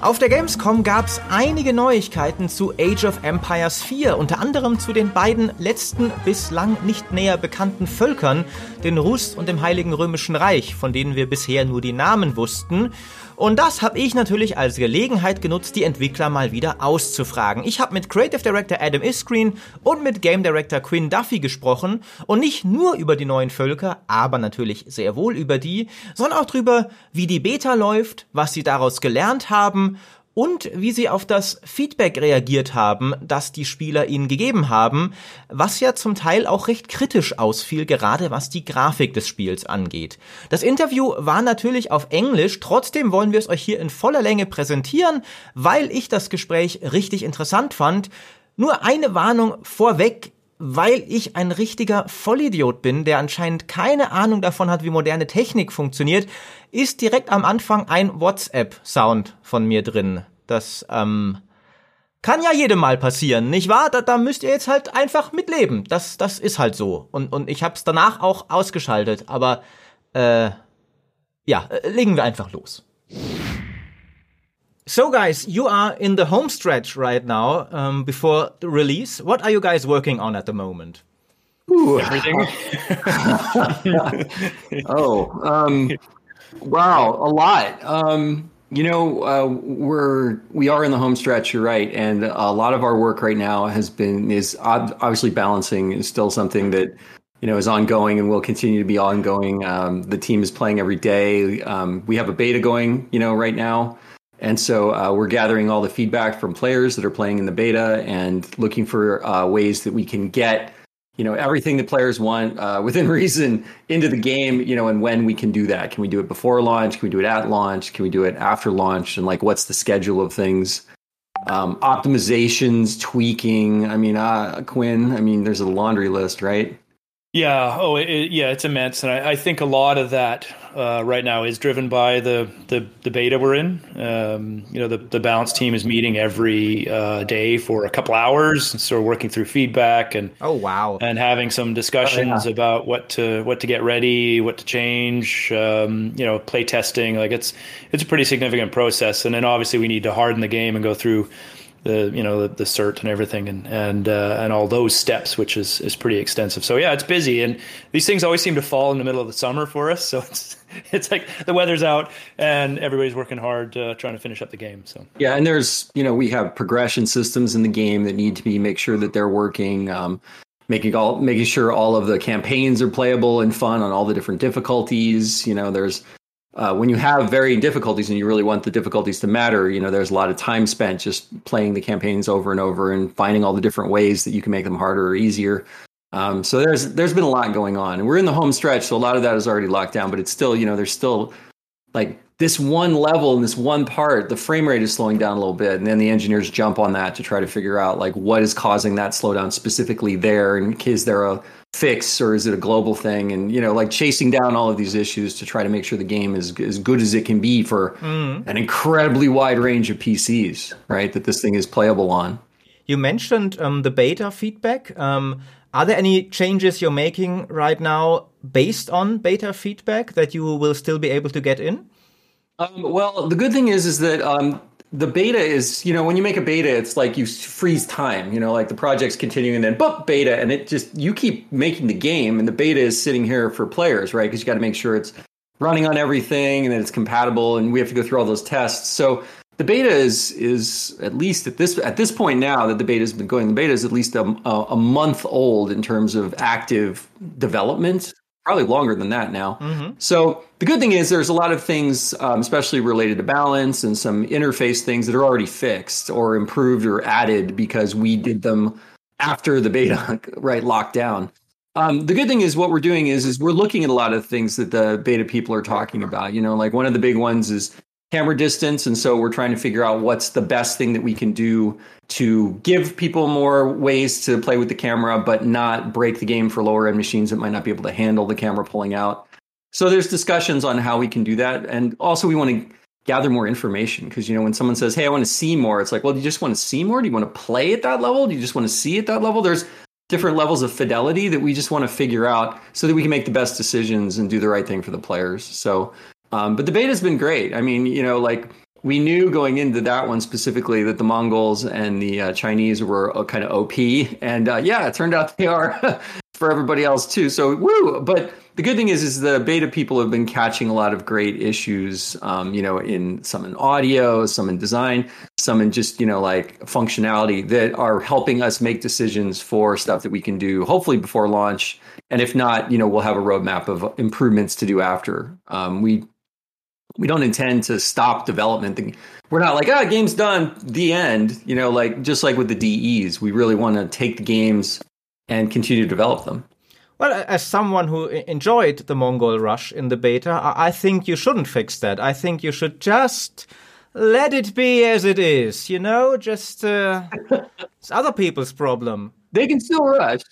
Auf der Gamescom gab es einige Neuigkeiten zu Age of Empires 4, unter anderem zu den beiden letzten bislang nicht näher bekannten Völkern, den Russ und dem Heiligen Römischen Reich, von denen wir bisher nur die Namen wussten. Und das habe ich natürlich als Gelegenheit genutzt, die Entwickler mal wieder auszufragen. Ich habe mit Creative Director Adam Iskreen und mit Game Director Quinn Duffy gesprochen und nicht nur über die neuen Völker, aber natürlich sehr wohl über die, sondern auch darüber, wie die Beta läuft, was sie daraus gelernt haben und wie sie auf das Feedback reagiert haben, das die Spieler ihnen gegeben haben, was ja zum Teil auch recht kritisch ausfiel, gerade was die Grafik des Spiels angeht. Das Interview war natürlich auf Englisch, trotzdem wollen wir es euch hier in voller Länge präsentieren, weil ich das Gespräch richtig interessant fand. Nur eine Warnung vorweg, weil ich ein richtiger Vollidiot bin, der anscheinend keine Ahnung davon hat, wie moderne Technik funktioniert, ist direkt am Anfang ein WhatsApp-Sound von mir drin. Das ähm, kann ja jedem mal passieren, nicht wahr? Da, da müsst ihr jetzt halt einfach mitleben. Das, das ist halt so. Und, und ich hab's danach auch ausgeschaltet. Aber äh, ja, äh, legen wir einfach los. So, guys, you are in the home stretch right now um, before the release. What are you guys working on at the moment? Ooh. Everything. oh, um, wow, a lot. Um, you know, uh, we're we are in the home stretch. You're right, and a lot of our work right now has been is obviously balancing is still something that you know is ongoing and will continue to be ongoing. Um, the team is playing every day. Um, we have a beta going, you know, right now. And so uh, we're gathering all the feedback from players that are playing in the beta and looking for uh, ways that we can get, you know, everything the players want uh, within reason into the game, you know, and when we can do that. Can we do it before launch? Can we do it at launch? Can we do it after launch? And like, what's the schedule of things? Um, optimizations, tweaking. I mean, uh, Quinn. I mean, there's a laundry list, right? Yeah. Oh, it, yeah. It's immense, and I, I, think a lot of that uh, right now is driven by the the, the beta we're in. Um, you know, the the balance team is meeting every uh, day for a couple hours, and so we're working through feedback and oh wow, and having some discussions oh, yeah. about what to what to get ready, what to change. Um, you know, play testing. Like it's it's a pretty significant process, and then obviously we need to harden the game and go through the you know the, the cert and everything and and uh, and all those steps, which is is pretty extensive. So yeah, it's busy, and these things always seem to fall in the middle of the summer for us. So it's it's like the weather's out and everybody's working hard uh, trying to finish up the game. So yeah, and there's you know we have progression systems in the game that need to be make sure that they're working. Um, making all making sure all of the campaigns are playable and fun on all the different difficulties you know there's uh, when you have varying difficulties and you really want the difficulties to matter, you know, there's a lot of time spent just playing the campaigns over and over and finding all the different ways that you can make them harder or easier. Um, so there's there's been a lot going on, and we're in the home stretch, so a lot of that is already locked down. But it's still, you know, there's still like this one level and this one part, the frame rate is slowing down a little bit, and then the engineers jump on that to try to figure out like what is causing that slowdown specifically there, and is there a fix or is it a global thing? And you know like chasing down all of these issues to try to make sure the game is as good as it can be for mm. an incredibly wide range of PCs right that this thing is playable on. You mentioned um, the beta feedback. Um, are there any changes you're making right now based on beta feedback that you will still be able to get in? Um, well the good thing is is that um, the beta is, you know, when you make a beta, it's like you freeze time, you know, like the project's continuing and then boop beta, and it just you keep making the game, and the beta is sitting here for players, right? Because you got to make sure it's running on everything and that it's compatible, and we have to go through all those tests. So the beta is is at least at this at this point now that the beta has been going, the beta is at least a, a month old in terms of active development probably longer than that now. Mm-hmm. So the good thing is there's a lot of things, um, especially related to balance and some interface things that are already fixed or improved or added because we did them after the beta right locked down. Um, the good thing is what we're doing is is we're looking at a lot of things that the beta people are talking about. You know, like one of the big ones is camera distance, and so we're trying to figure out what's the best thing that we can do to give people more ways to play with the camera, but not break the game for lower end machines that might not be able to handle the camera pulling out. So there's discussions on how we can do that, and also we want to gather more information because you know when someone says, "Hey, I want to see more," it's like, well, do you just want to see more? Do you want to play at that level? Do you just want to see at that level? There's different levels of fidelity that we just want to figure out so that we can make the best decisions and do the right thing for the players. So, um, but the beta's been great. I mean, you know, like we knew going into that one specifically that the Mongols and the uh, Chinese were uh, kind of OP, and uh, yeah, it turned out they are for everybody else too. So woo! But the good thing is, is the beta people have been catching a lot of great issues. Um, you know, in some in audio, some in design, some in just you know like functionality that are helping us make decisions for stuff that we can do hopefully before launch. And if not, you know, we'll have a roadmap of improvements to do after. Um, we we don't intend to stop development. We're not like, ah, oh, game's done, the end. You know, like just like with the DEs, we really want to take the games and continue to develop them. Well, as someone who enjoyed the Mongol Rush in the beta, I think you shouldn't fix that. I think you should just let it be as it is. You know, just uh, it's other people's problem. They can still rush.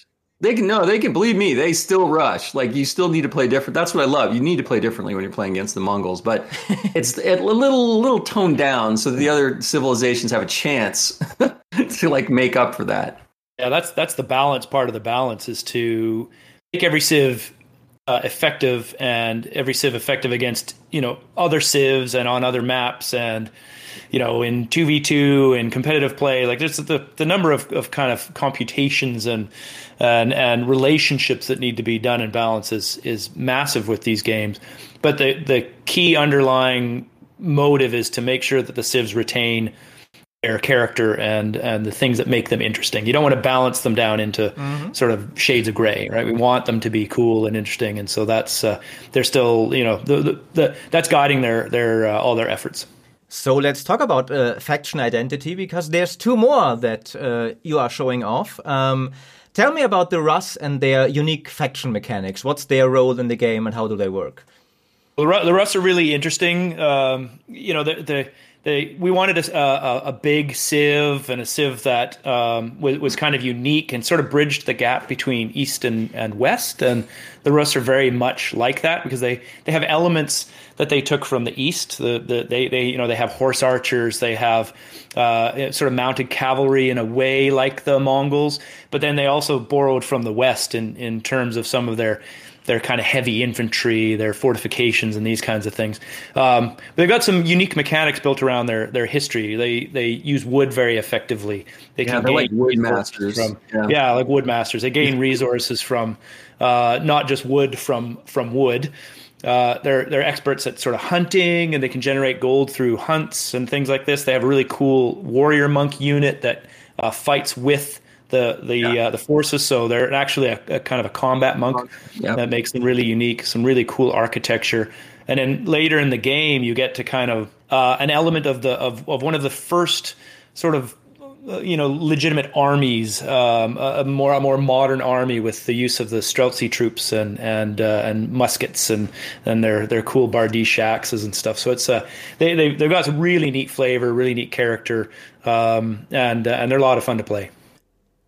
They can no, they can believe me. They still rush. Like you still need to play different. That's what I love. You need to play differently when you're playing against the Mongols, but it's a little little toned down so the other civilizations have a chance to like make up for that. Yeah, that's that's the balance. Part of the balance is to make every civ uh, effective and every civ effective against you know other civs and on other maps and you know, in 2v2 and competitive play, like there's the, the number of, of kind of computations and, and, and relationships that need to be done and balance is, is massive with these games. But the, the key underlying motive is to make sure that the civs retain their character and and the things that make them interesting. You don't want to balance them down into mm-hmm. sort of shades of gray, right? We want them to be cool and interesting, and so that's uh, they're still you know the, the, the that's guiding their their uh, all their efforts. So let's talk about uh, faction identity because there's two more that uh, you are showing off. Um, tell me about the Rus and their unique faction mechanics. What's their role in the game and how do they work? Well, the Rus are really interesting. Um, you know, the, the they, we wanted a, a, a, big civ and a civ that um, was, was, kind of unique and sort of bridged the gap between east and, and west. And the Rus are very much like that because they, they have elements that they took from the east. The, the they, they you know they have horse archers, they have uh, sort of mounted cavalry in a way like the Mongols, but then they also borrowed from the west in in terms of some of their their kind of heavy infantry, their fortifications, and these kinds of things. Um, they've got some unique mechanics built around their their history. They they use wood very effectively. They yeah, can gain like wood masters. From, yeah. yeah. like wood masters. They gain resources from uh, not just wood from from wood. Uh, they're they're experts at sort of hunting, and they can generate gold through hunts and things like this. They have a really cool warrior monk unit that uh, fights with the the yeah. uh, the forces. So they're actually a, a kind of a combat monk yeah. that makes them really unique. Some really cool architecture. And then later in the game, you get to kind of uh, an element of the of, of one of the first sort of you know legitimate armies, um, a, more a more modern army with the use of the Streltsy troops and and uh, and muskets and and their their cool Bardiche axes and stuff. So it's uh, they they they've got some really neat flavor, really neat character, um, and uh, and they're a lot of fun to play.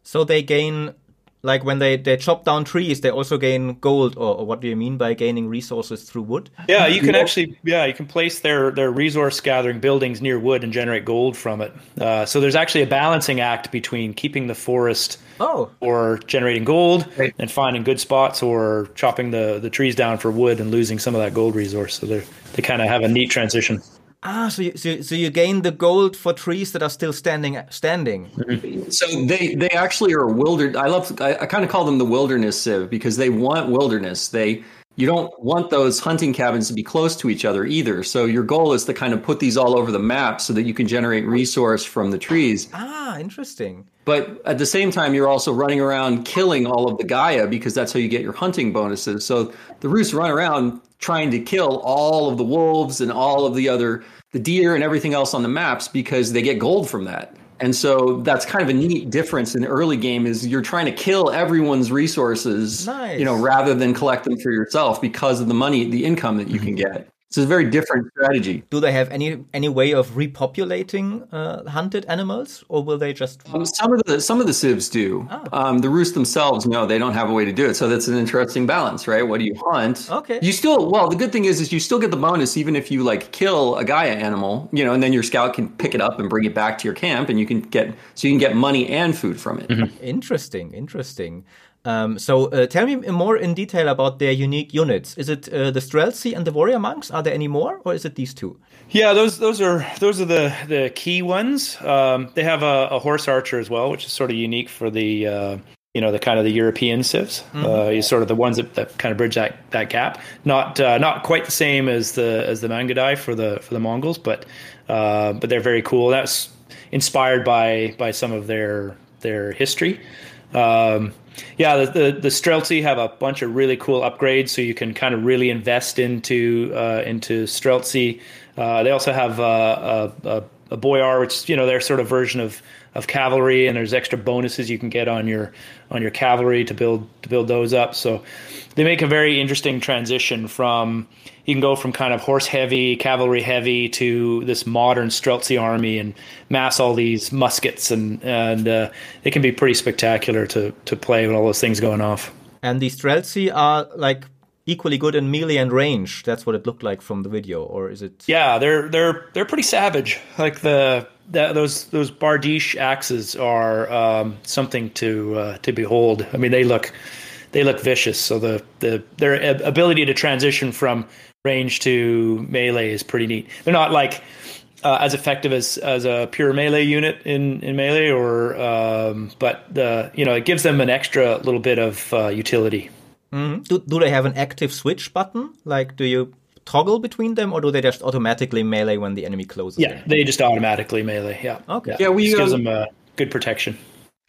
So they gain, like when they, they chop down trees, they also gain gold, or, or what do you mean by gaining resources through wood? Yeah, you can actually, yeah, you can place their, their resource gathering buildings near wood and generate gold from it. Uh, so there's actually a balancing act between keeping the forest oh. or generating gold right. and finding good spots or chopping the, the trees down for wood and losing some of that gold resource. So they they kind of have a neat transition. Ah, so you, so, so you gain the gold for trees that are still standing standing. Mm-hmm. So they they actually are wilderness. I love. I, I kind of call them the wilderness civ because they want wilderness. They you don't want those hunting cabins to be close to each other either. So your goal is to kind of put these all over the map so that you can generate resource from the trees. Ah, interesting. But at the same time, you're also running around killing all of the Gaia because that's how you get your hunting bonuses. So the Rus run around trying to kill all of the wolves and all of the other the deer and everything else on the maps because they get gold from that. And so that's kind of a neat difference in the early game is you're trying to kill everyone's resources, nice. you know, rather than collect them for yourself because of the money, the income that you mm-hmm. can get. It's a very different strategy. Do they have any any way of repopulating uh, hunted animals, or will they just? Um, some of the some of the civs do. Oh. Um, the Rus themselves, no, they don't have a way to do it. So that's an interesting balance, right? What do you hunt? Okay. You still well, the good thing is, is you still get the bonus even if you like kill a Gaia animal, you know, and then your scout can pick it up and bring it back to your camp, and you can get so you can get money and food from it. Mm-hmm. Interesting, interesting. Um, so uh, tell me more in detail about their unique units. Is it uh, the Streltsy and the Warrior Monks? Are there any more, or is it these two? Yeah, those those are those are the the key ones. Um, they have a, a, horse archer as well, which is sort of unique for the uh, you know the kind of the European civs. Mm-hmm. Uh, sort of the ones that, that kind of bridge that, that gap. Not uh, not quite the same as the as the Mangudai for the for the Mongols, but uh, but they're very cool. That's inspired by by some of their their history. Um, yeah, the, the, the Streltsy have a bunch of really cool upgrades, so you can kind of really invest into uh, into Streltsy. Uh, they also have uh, a, a, a Boyar, which you know their sort of version of of cavalry, and there's extra bonuses you can get on your on your cavalry to build to build those up. So they make a very interesting transition from you can go from kind of horse heavy, cavalry heavy to this modern Streltsy army and mass all these muskets, and and uh, it can be pretty spectacular to to play with all those things going off. And the Streltsy are like equally good in melee and range. That's what it looked like from the video, or is it? Yeah, they're they're they're pretty savage. Like the, the those those Bardiche axes are um, something to uh, to behold. I mean, they look they look vicious. So the the their ability to transition from range to melee is pretty neat. They're not like uh, as effective as as a pure melee unit in in melee, or um, but the you know it gives them an extra little bit of uh, utility. Mm-hmm. Do do they have an active switch button? Like, do you toggle between them, or do they just automatically melee when the enemy closes? Yeah, in? they just automatically melee. Yeah. Okay. Yeah, we gives um, them uh, good protection.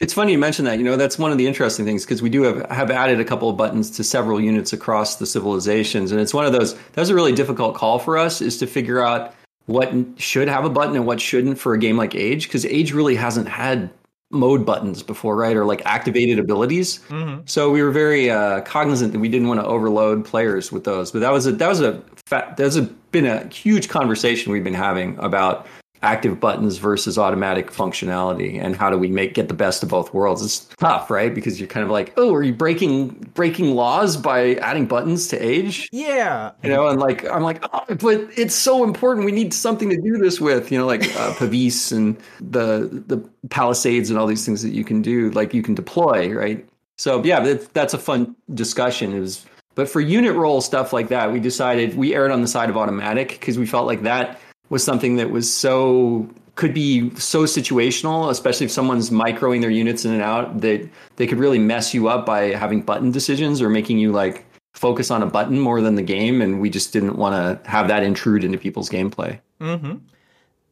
It's funny you mention that. You know, that's one of the interesting things because we do have, have added a couple of buttons to several units across the civilizations, and it's one of those. That was a really difficult call for us is to figure out what should have a button and what shouldn't for a game like Age because Age really hasn't had mode buttons before, right? Or like activated abilities. Mm-hmm. So we were very uh, cognizant that we didn't want to overload players with those. But that was a that was a that has been a huge conversation we've been having about active buttons versus automatic functionality and how do we make get the best of both worlds. It's tough right? Because you're kind of like oh are you breaking breaking laws by adding buttons to age? Yeah. You know and like i'm like oh, but it's so important. We need something to do this with you know like uh, pavis and the the palisades and all these things that you can do like you can deploy right? So yeah that's a fun discussion. It was but for unit roll stuff like that we decided we erred on the side of automatic because we felt like that was something that was so could be so situational, especially if someone's microing their units in and out that they could really mess you up by having button decisions or making you like focus on a button more than the game. And we just didn't want to have that intrude into people's gameplay. Mm-hmm.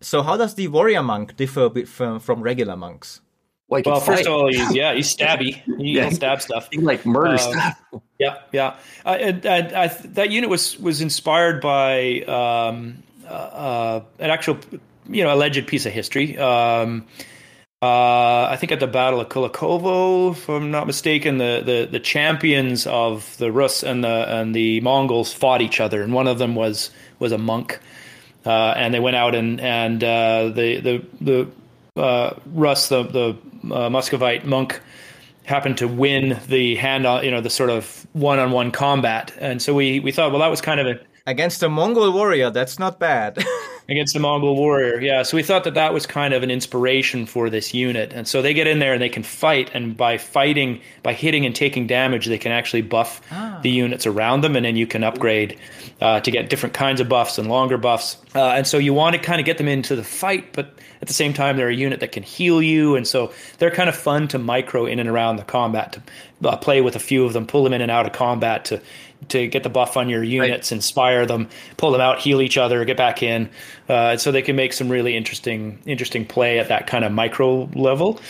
So, how does the warrior monk differ a bit from, from regular monks? Like well first of all, he's yeah, he's stabby. He yeah, stab stuff. He like murder uh, stuff. Yeah, yeah. Uh, I, that unit was was inspired by um, uh, an actual, you know, alleged piece of history. Um, uh, I think at the Battle of Kulikovo, if I'm not mistaken, the, the, the champions of the Rus and the and the Mongols fought each other, and one of them was was a monk, uh, and they went out and and uh, the the the uh, Rus, the the uh, Muscovite monk, happened to win the hand you know the sort of one on one combat, and so we we thought, well, that was kind of a Against a Mongol warrior, that's not bad. Against a Mongol warrior, yeah. So we thought that that was kind of an inspiration for this unit. And so they get in there and they can fight. And by fighting, by hitting and taking damage, they can actually buff ah. the units around them. And then you can upgrade uh, to get different kinds of buffs and longer buffs. Uh, and so you want to kind of get them into the fight, but at the same time, they're a unit that can heal you. And so they're kind of fun to micro in and around the combat, to uh, play with a few of them, pull them in and out of combat to to get the buff on your units, right. inspire them, pull them out, heal each other, get back in, uh, so they can make some really interesting interesting play at that kind of micro level.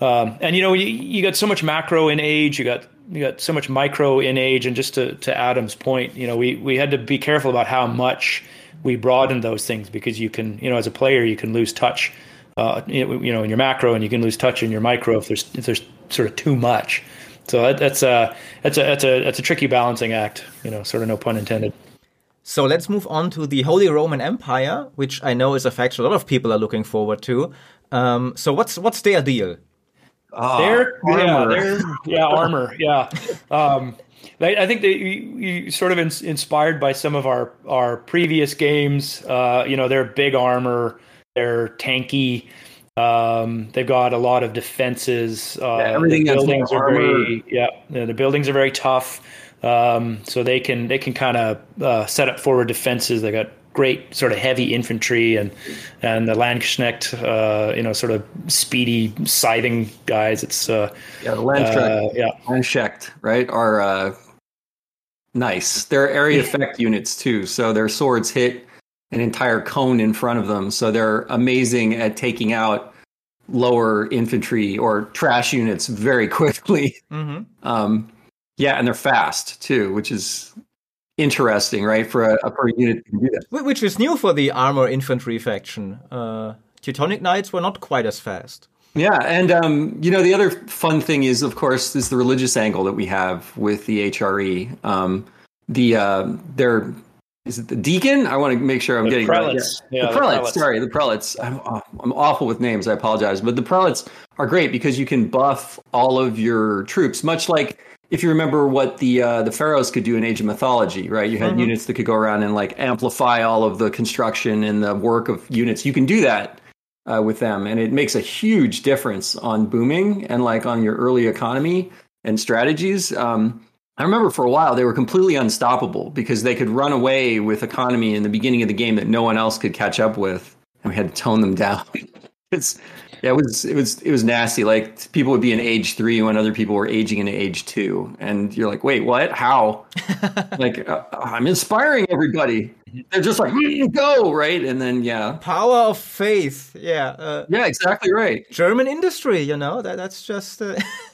Um, and you know, you, you got so much macro in age, you got you got so much micro in age, and just to to Adam's point, you know, we we had to be careful about how much we broaden those things because you can, you know, as a player, you can lose touch. Uh, you know, in your macro, and you can lose touch in your micro if there's if there's sort of too much. So that's a that's a that's a that's a tricky balancing act, you know, sort of no pun intended. So let's move on to the Holy Roman Empire, which I know is a faction a lot of people are looking forward to. Um, so what's what's their deal? Ah, they're, armor. Yeah, they're, yeah, armor. Yeah. Um, I think they you, sort of in, inspired by some of our our previous games. Uh, you know, they're big armor, they're tanky. Um, they've got a lot of defenses. Uh, Yeah, everything the buildings are very yeah, yeah, the buildings are very tough. Um, so they can they can kind of uh, set up forward defenses. They got great sort of heavy infantry and and the Landsknecht, uh, you know, sort of speedy scything guys. It's uh, Yeah, the Landsknecht, uh, yeah, Landsknecht, right, are uh, nice. They're area effect units too, so their swords hit an entire cone in front of them. So they're amazing at taking out lower infantry or trash units very quickly. hmm Um, yeah, and they're fast too, which is interesting, right? For a, a per unit to do that. Which is new for the armor infantry faction. Uh, Teutonic Knights were not quite as fast. Yeah, and um, you know the other fun thing is, of course, is the religious angle that we have with the HRE. Um, the uh, their is it the deacon? I want to make sure I'm The getting prelates. Right. Yeah. The the prelates. prelates. Sorry, the prelates. I'm I'm awful with names. I apologize, but the prelates are great because you can buff all of your troops, much like. If you remember what the uh, the pharaohs could do in Age of Mythology, right? You had units that could go around and like amplify all of the construction and the work of units. You can do that uh, with them, and it makes a huge difference on booming and like on your early economy and strategies. Um, I remember for a while they were completely unstoppable because they could run away with economy in the beginning of the game that no one else could catch up with, and we had to tone them down. it's yeah, it was it was it was nasty. Like people would be in age three when other people were aging into age two, and you're like, wait, what? How? like uh, I'm inspiring everybody. They're just like "Mm, go right, and then yeah, Power of faith. Yeah. Uh, yeah, exactly right. German industry, you know, that, that's just. Uh,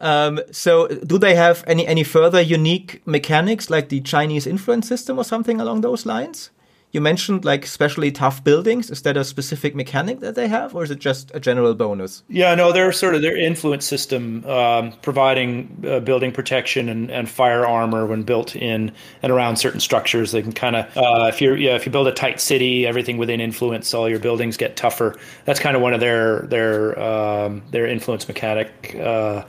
um, so, do they have any, any further unique mechanics like the Chinese influence system or something along those lines? You mentioned like especially tough buildings. Is that a specific mechanic that they have, or is it just a general bonus? Yeah, no, they're sort of their influence system, um, providing uh, building protection and, and fire armor when built in and around certain structures. They can kind of, uh, if you yeah, if you build a tight city, everything within influence, all your buildings get tougher. That's kind of one of their their um, their influence mechanic. Uh,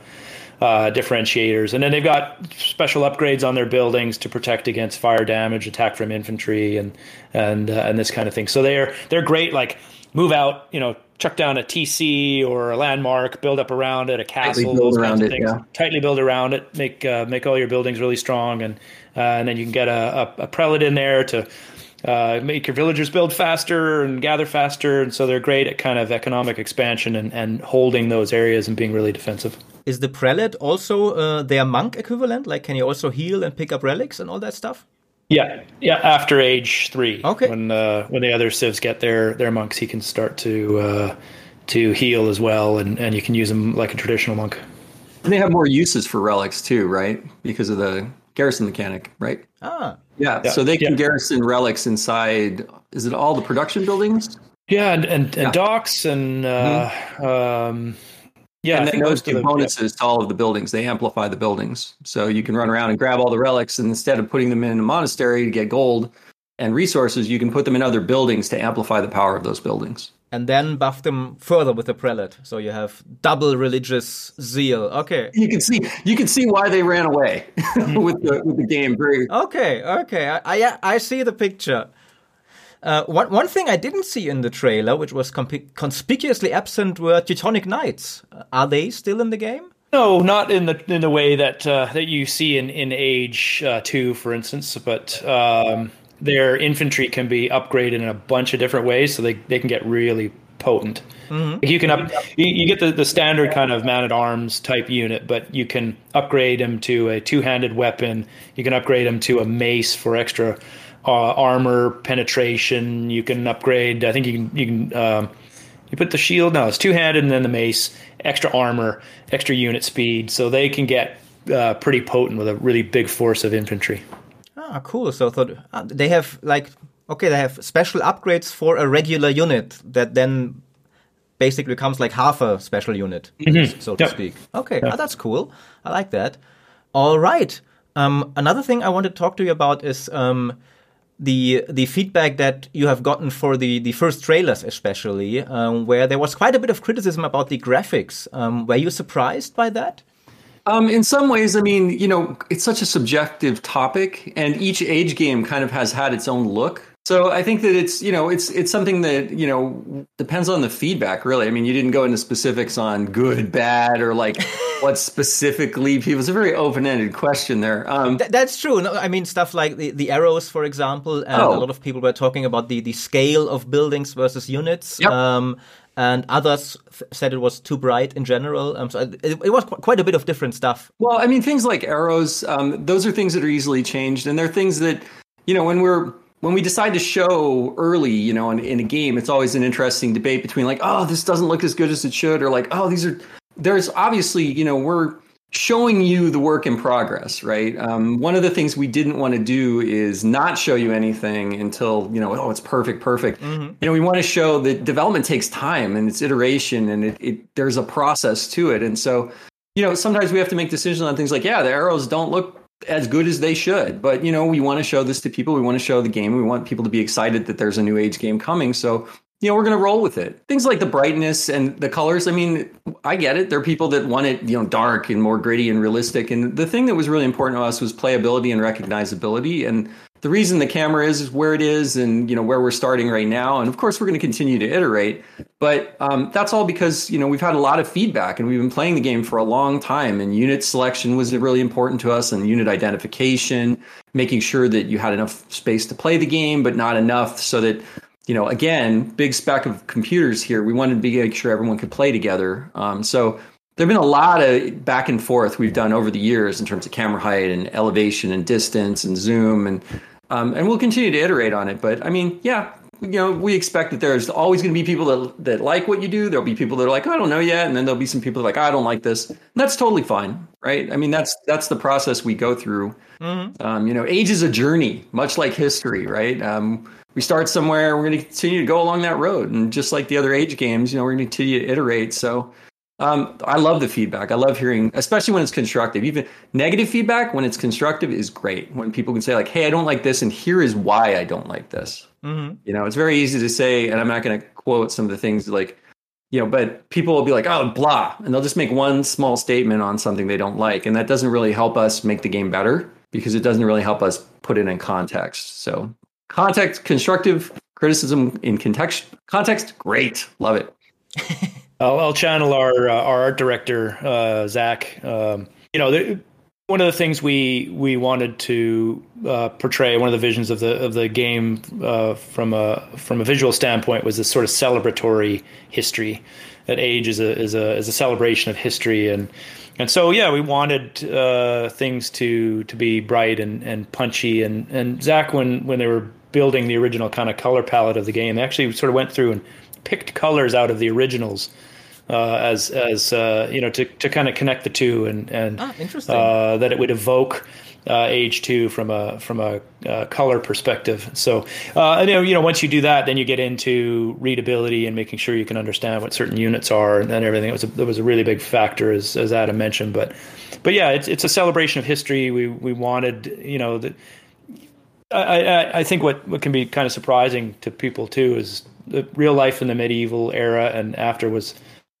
uh, differentiators, and then they've got special upgrades on their buildings to protect against fire damage, attack from infantry, and and uh, and this kind of thing. So they're they're great. Like move out, you know, chuck down a TC or a landmark, build up around it, a castle, tightly build those around kinds of it, things. yeah. Tightly build around it, make uh, make all your buildings really strong, and uh, and then you can get a, a, a prelate in there to. Uh, make your villagers build faster and gather faster, and so they're great at kind of economic expansion and, and holding those areas and being really defensive. Is the prelate also uh, their monk equivalent? Like, can you also heal and pick up relics and all that stuff? Yeah, yeah. After age three, Okay. When uh, when the other civs get their their monks, he can start to uh, to heal as well, and, and you can use them like a traditional monk. And they have more uses for relics too, right? Because of the garrison mechanic, right? Ah, Yeah, Yeah, so they can yeah. garrison relics inside. Is it all the production buildings? Yeah, and and, and Yeah. docks and uh, um, yeah, and then think those most of give the- bonuses to all of the buildings. They amplify the buildings, so you can run around and grab all the relics, and instead of putting them in a monastery to get gold and resources, you can put them in other buildings to amplify the power of those buildings. and then buff them further with the prelate, so you have double religious zeal. Okay, You can see you can see why they ran away mm-hmm. with the with the game. Very okay, okay. I I, I see the picture. Uh, one one thing I didn't see in the trailer, which was conspicuously absent, were Teutonic Knights. Uh, are they still in the game? No, not in the in the way that uh, that you see in in Age uh, Two, for instance. But um, their infantry can be upgraded in a bunch of different ways, so they, they can get really potent. You can up you, you get the, the standard kind of man at arms type unit, but you can upgrade them to a two handed weapon. You can upgrade them to a mace for extra uh, armor penetration. You can upgrade. I think you can you can. Um, you put the shield. No, it's two handed, and then the mace, extra armor, extra unit speed, so they can get uh, pretty potent with a really big force of infantry. Ah, cool. So I thought ah, they have like okay, they have special upgrades for a regular unit that then basically becomes like half a special unit, so to Yep. speak. Okay, ah, that's cool. I like that. All right. Um, another thing I want to talk to you about is um, the the feedback that you have gotten for the the first trailers, especially um, where there was quite a bit of criticism about the graphics. Um, were you surprised by that? Um, in some ways, I mean, you know, it's such a subjective topic, and each age game kind of has had its own look. So I think that it's you know it's it's something that you know depends on the feedback really. I mean, you didn't go into specifics on good, bad, or like what specifically people. It's a very open ended question there. Um, Th- that's true. No, I mean stuff like the, the arrows, for example, and Oh. a lot of people were talking about the, the scale of buildings versus units. Yep. Um, and others f- said it was too bright in general. Um, so it, it was qu- quite a bit of different stuff. Well, I mean, things like arrows, um, those are things that are easily changed, and they're things that, you know, when we're when we decide to show early, you know, in, in a game, it's always an interesting debate between like, oh, this doesn't look as good as it should, or like, oh, these are. There's obviously, you know, we're showing you the work in progress, right? Um, one of the things we didn't want to do is not show you anything until you know, oh, it's perfect, perfect. You know, we want to show that development takes time and it's iteration, and it, it there's a process to it, and so you know, sometimes we have to make decisions on things like, yeah, the arrows don't look as good as they should, but you know, we want to show this to people. We want to show the game. We want people to be excited that there's a new age game coming. So, you know, we're going to roll with it. Things like the brightness and the colors. I mean, I get it. There are people that want it, you know, dark and more gritty and realistic. And the thing that was really important to us was playability and recognizability. And the reason the camera is where it is and you know where we're starting right now and of course we're going to continue to iterate but um, that's all because you know we've had a lot of feedback and we've been playing the game for a long time and unit selection was really important to us and unit identification making sure that you had enough space to play the game but not enough so that you know again big spec of computers here. We wanted to make sure everyone could play together um, so there have been a lot of back and forth we've done over the years in terms of camera height and elevation and distance and zoom and um, and we'll continue to iterate on it. But I mean, yeah, you know, we expect that there's always going to be people that that like what you do. There'll be people that are like, I don't know yet, and then there'll be some people that are like, I don't like this. And that's totally fine, right? I mean, that's that's the process we go through. Um, you know, age is a journey, much like history, right? Um, we start somewhere, we're going to continue to go along that road, and just like the other age games, you know, we're going to continue to iterate. So. Um, I love the feedback. I love hearing, especially when it's constructive. Even negative feedback, when it's constructive, is great. When people can say like, "Hey, I don't like this, and here is why I don't like this." Mm-hmm. You know, it's very easy to say, and I'm not going to quote some of the things like, you know, but people will be like, "Oh, blah," and they'll just make one small statement on something they don't like, and that doesn't really help us make the game better because it doesn't really help us put it in context. So, context, constructive criticism in context, context, great, love it. I'll, I'll channel our uh, our art director uh, Zach. Um, you know, one of the things we we wanted to uh, portray, one of the visions of the of the game uh, from a from a visual standpoint, was this sort of celebratory history. That age is a is a is a celebration of history, and and so yeah, we wanted uh, things to to be bright and, and punchy. And and Zach, when when they were building the original kind of color palette of the game, they actually sort of went through and picked colors out of the originals uh, as as uh, you know to, to kind of connect the two and and Ah, uh, that it would evoke uh, age two from a from a uh, color perspective. So uh, you know you know once you do that, then you get into readability and making sure you can understand what certain units are and then everything. It was a, that was a really big factor as as Adam mentioned, but but yeah, it's it's a celebration of history. We we wanted you know that. I, I, I think what, what can be kind of surprising to people too is the real life in the medieval era and after was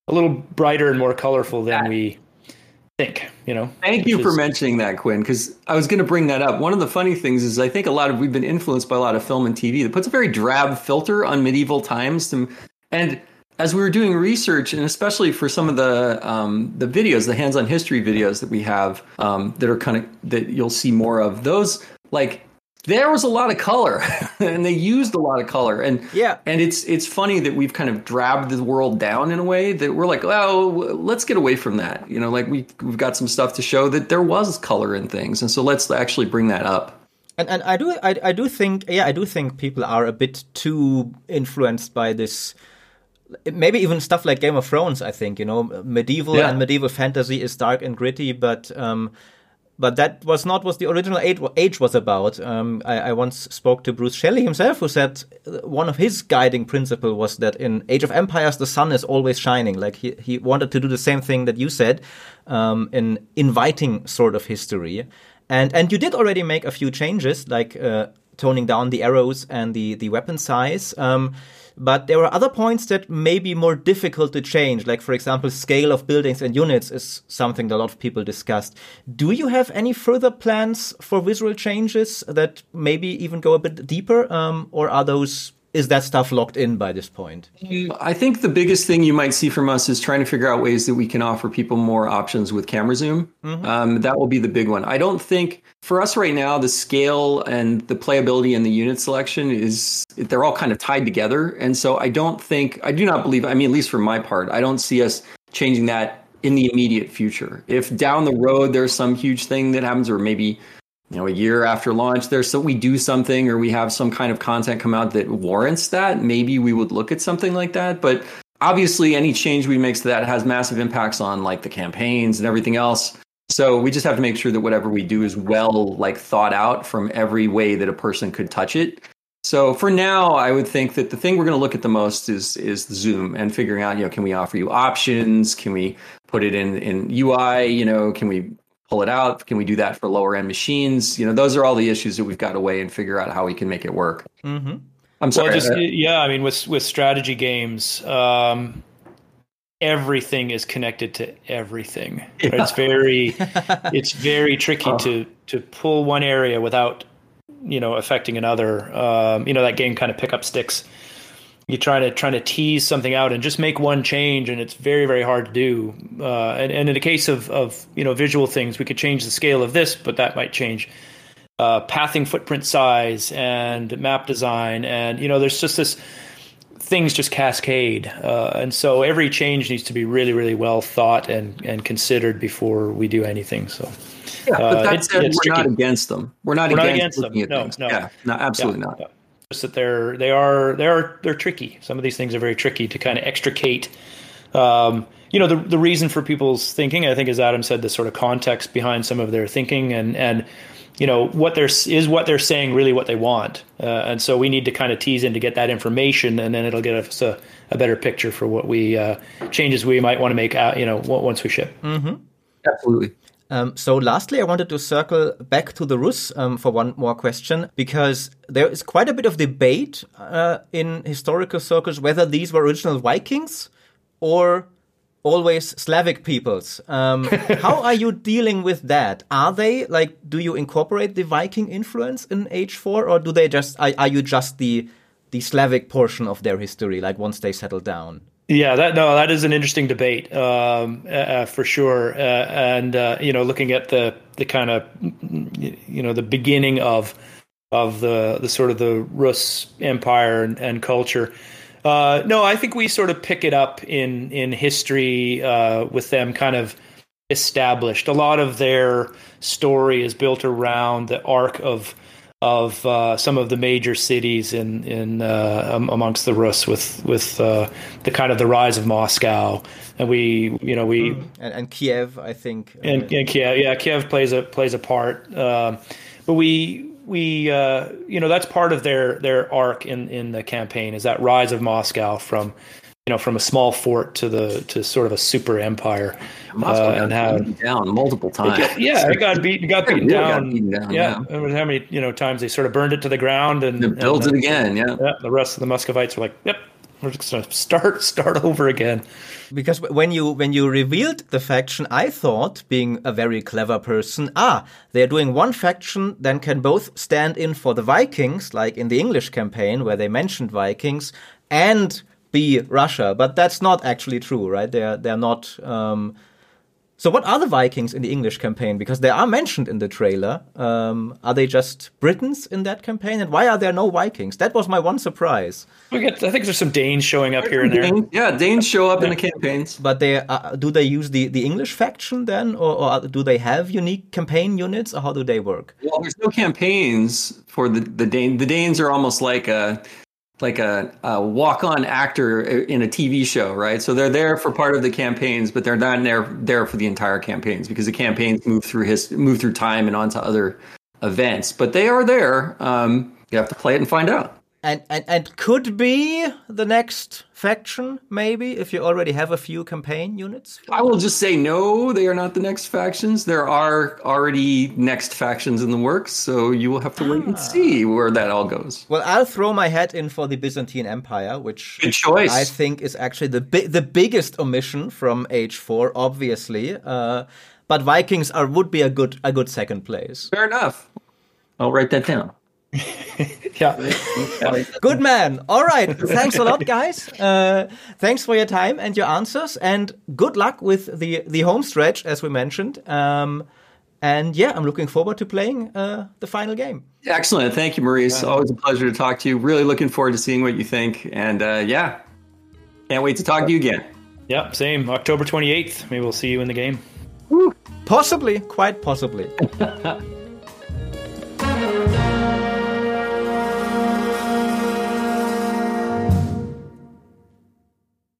a little brighter and more colorful than we think. You know. Thank you for is- mentioning that, Quinn, because I was going to bring that up. One of the funny things is I think a lot of we've been influenced by a lot of film and TV that puts a very drab filter on medieval times, to, and as we were doing research, and especially for some of the um, the videos, the hands-on history videos that we have um, that are kind of that you'll see more of, those like there was a lot of color, and they used a lot of color, and Yeah. and it's it's funny that we've kind of drabbed the world down in a way that we're like, oh, let's get away from that. You know, like we we've got some stuff to show that there was color in things, and so let's actually bring that up. And and I do I, I do think yeah I do think people are a bit too influenced by this maybe even stuff like Game of Thrones I think you know medieval Yeah. and medieval fantasy is dark and gritty but um but that was not what the original age, was about. Um, I, I once spoke to Bruce Shelley himself, who said uh, one of his guiding principle was that in Age of Empires the sun is always shining. Like he he wanted to do the same thing that you said, um, in inviting sort of history. And and you did already make a few changes, like uh, toning down the arrows and the the weapon size. Um, But there are other points that may be more difficult to change, like, for example, scale of buildings and units is something that a lot of people discussed. Do you have any further plans for visual changes that maybe even go a bit deeper, um, or are those is that stuff locked in by this point? I think the biggest thing you might see from us is trying to figure out ways that we can offer people more options with camera zoom. Mm-hmm. Um, that will be the big one. I don't think for us right now, the scale and the playability and the unit selection is they're all kind of tied together. And so I don't think, I do not believe, I mean, at least for my part, I don't see us changing that in the immediate future. If down the road there's some huge thing that happens, or maybe you know a year after launch there's so we do something or we have some kind of content come out that warrants that. Maybe we would look at something like that. But obviously any change we make to that has massive impacts on like the campaigns and everything else. So we just have to make sure that whatever we do is well like thought out from every way that a person could touch it. So for now i would think that the thing we're going to look at the most is is the zoom and figuring out you know can we offer you options? Can we put it in in ui you know can we pull it out? Can we do that for lower end machines? You know, those are all the issues that we've got to weigh and figure out how we can make it work. Mm-hmm. I'm sorry. Well, just, yeah, I mean, with with strategy games, um, everything is connected to everything. Yeah. It's very it's very tricky uh. to to pull one area without you know affecting another. Um, you know that game kind of pick up sticks you try to trying to tease something out and just make one change and it's very very hard to do uh, and, and in the case of, of you know visual things we could change the scale of this but that might change uh, pathing footprint size and map design and you know there's just this things just cascade uh, and so every change needs to be really really well thought and and considered before we do anything so yeah, but uh, that said, we're tricky. not against them. We're not we're against, not against them. No, things. no, yeah, no, absolutely yeah, not just that they're they are they are they're tricky. Some of these things are very tricky to kind of extricate. Um, you know the the reason for people's thinking, I think, as Adam said, the sort of context behind some of their thinking, and and you know what they're is what they're saying really what they want, uh, and so we need to kind of tease in to get that information, and then it'll get us a, a better picture for what we uh, changes we might want to make. Out, you know, once we ship. Mm-hmm. Absolutely. Um, so, lastly, I wanted to circle back to the Rus um, for one more question because there is quite a bit of debate uh, in historical circles whether these were original Vikings or always Slavic peoples. Um, how are you dealing with that? Are they like? Do you incorporate the Viking influence in Age Four, or do they just? Are, are you just the the Slavic portion of their history? Like once they settle down. Yeah, that no, that is an interesting debate um, uh, uh, for sure. Uh, and uh, you know, looking at the the kind of you know the beginning of of the the sort of the Rus empire and, and culture. Uh, no, I think we sort of pick it up in in history uh, with them kind of established. A lot of their story is built around the arc of of uh, some of the major cities in in uh, amongst the Rus with with uh, the kind of the rise of Moscow and we you know we mm. and, and, Kiev I think and, uh, and, Kiev yeah Kiev plays a plays a part um, but we we uh, you know that's part of their their arc in in the campaign is that rise of Moscow from you know, from a small fort to the to sort of a super empire, uh, and how down multiple times. It, yeah, it got beat, got beaten, really down. Got beaten down. Yeah, yeah. how many you know times they sort of burned it to the ground and, and built it again. Yeah. yeah, the rest of the Muscovites were like, "Yep, we're just going to start start over again." Because when you when you revealed the faction, I thought, being a very clever person, ah, they're doing one faction, then can both stand in for the Vikings, like in the English campaign where they mentioned Vikings, and be Russia, but that's not actually true, right? They're they're not. Um, so, what are the Vikings in the English campaign? Because they are mentioned in the trailer. Um, are they just Britons in that campaign? And why are there no Vikings? That was my one surprise. We get, I think there's some Danes showing up here and there. Yeah, Danes show up yeah. in the campaigns. But they uh, do they use the, the English faction then, or, or, do they have unique campaign units, or how do they work? Well, there's no campaigns for the the Danes. The Danes are almost like a like a, a walk-on actor in a TV show, right? So they're there for part of the campaigns, but they're not there there for the entire campaigns because the campaigns move through his move through time and onto other events. But they are there. Um, you have to play it and find out. And, and and could be the next faction, maybe if you already have a few campaign units. I will just say no, they are not the next factions. There are already next factions in the works, so you will have to wait and see where that all goes. Well, I'll throw my hat in for the Byzantine Empire, which Good choice. I think is actually the bi- the biggest omission from Age Four, obviously. Uh, but Vikings are would be a good a good second place. Fair enough. I'll write that down. Yeah. Good man. All right. Thanks a lot, guys. Uh, thanks for your time and your answers, and good luck with the the home stretch, as we mentioned. Um, and yeah, I'm looking forward to playing uh, the final game. Excellent. Thank you, Maurice. Always a pleasure to talk to you. Really looking forward to seeing what you think. And uh, yeah, can't wait to talk to you again. Yeah, same. October 28th. Maybe we'll see you in the game. Possibly, quite possibly.